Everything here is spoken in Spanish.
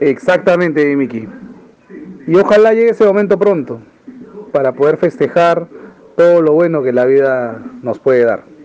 Exactamente, Miki. Y ojalá llegue ese momento pronto para poder festejar todo lo bueno que la vida nos puede dar.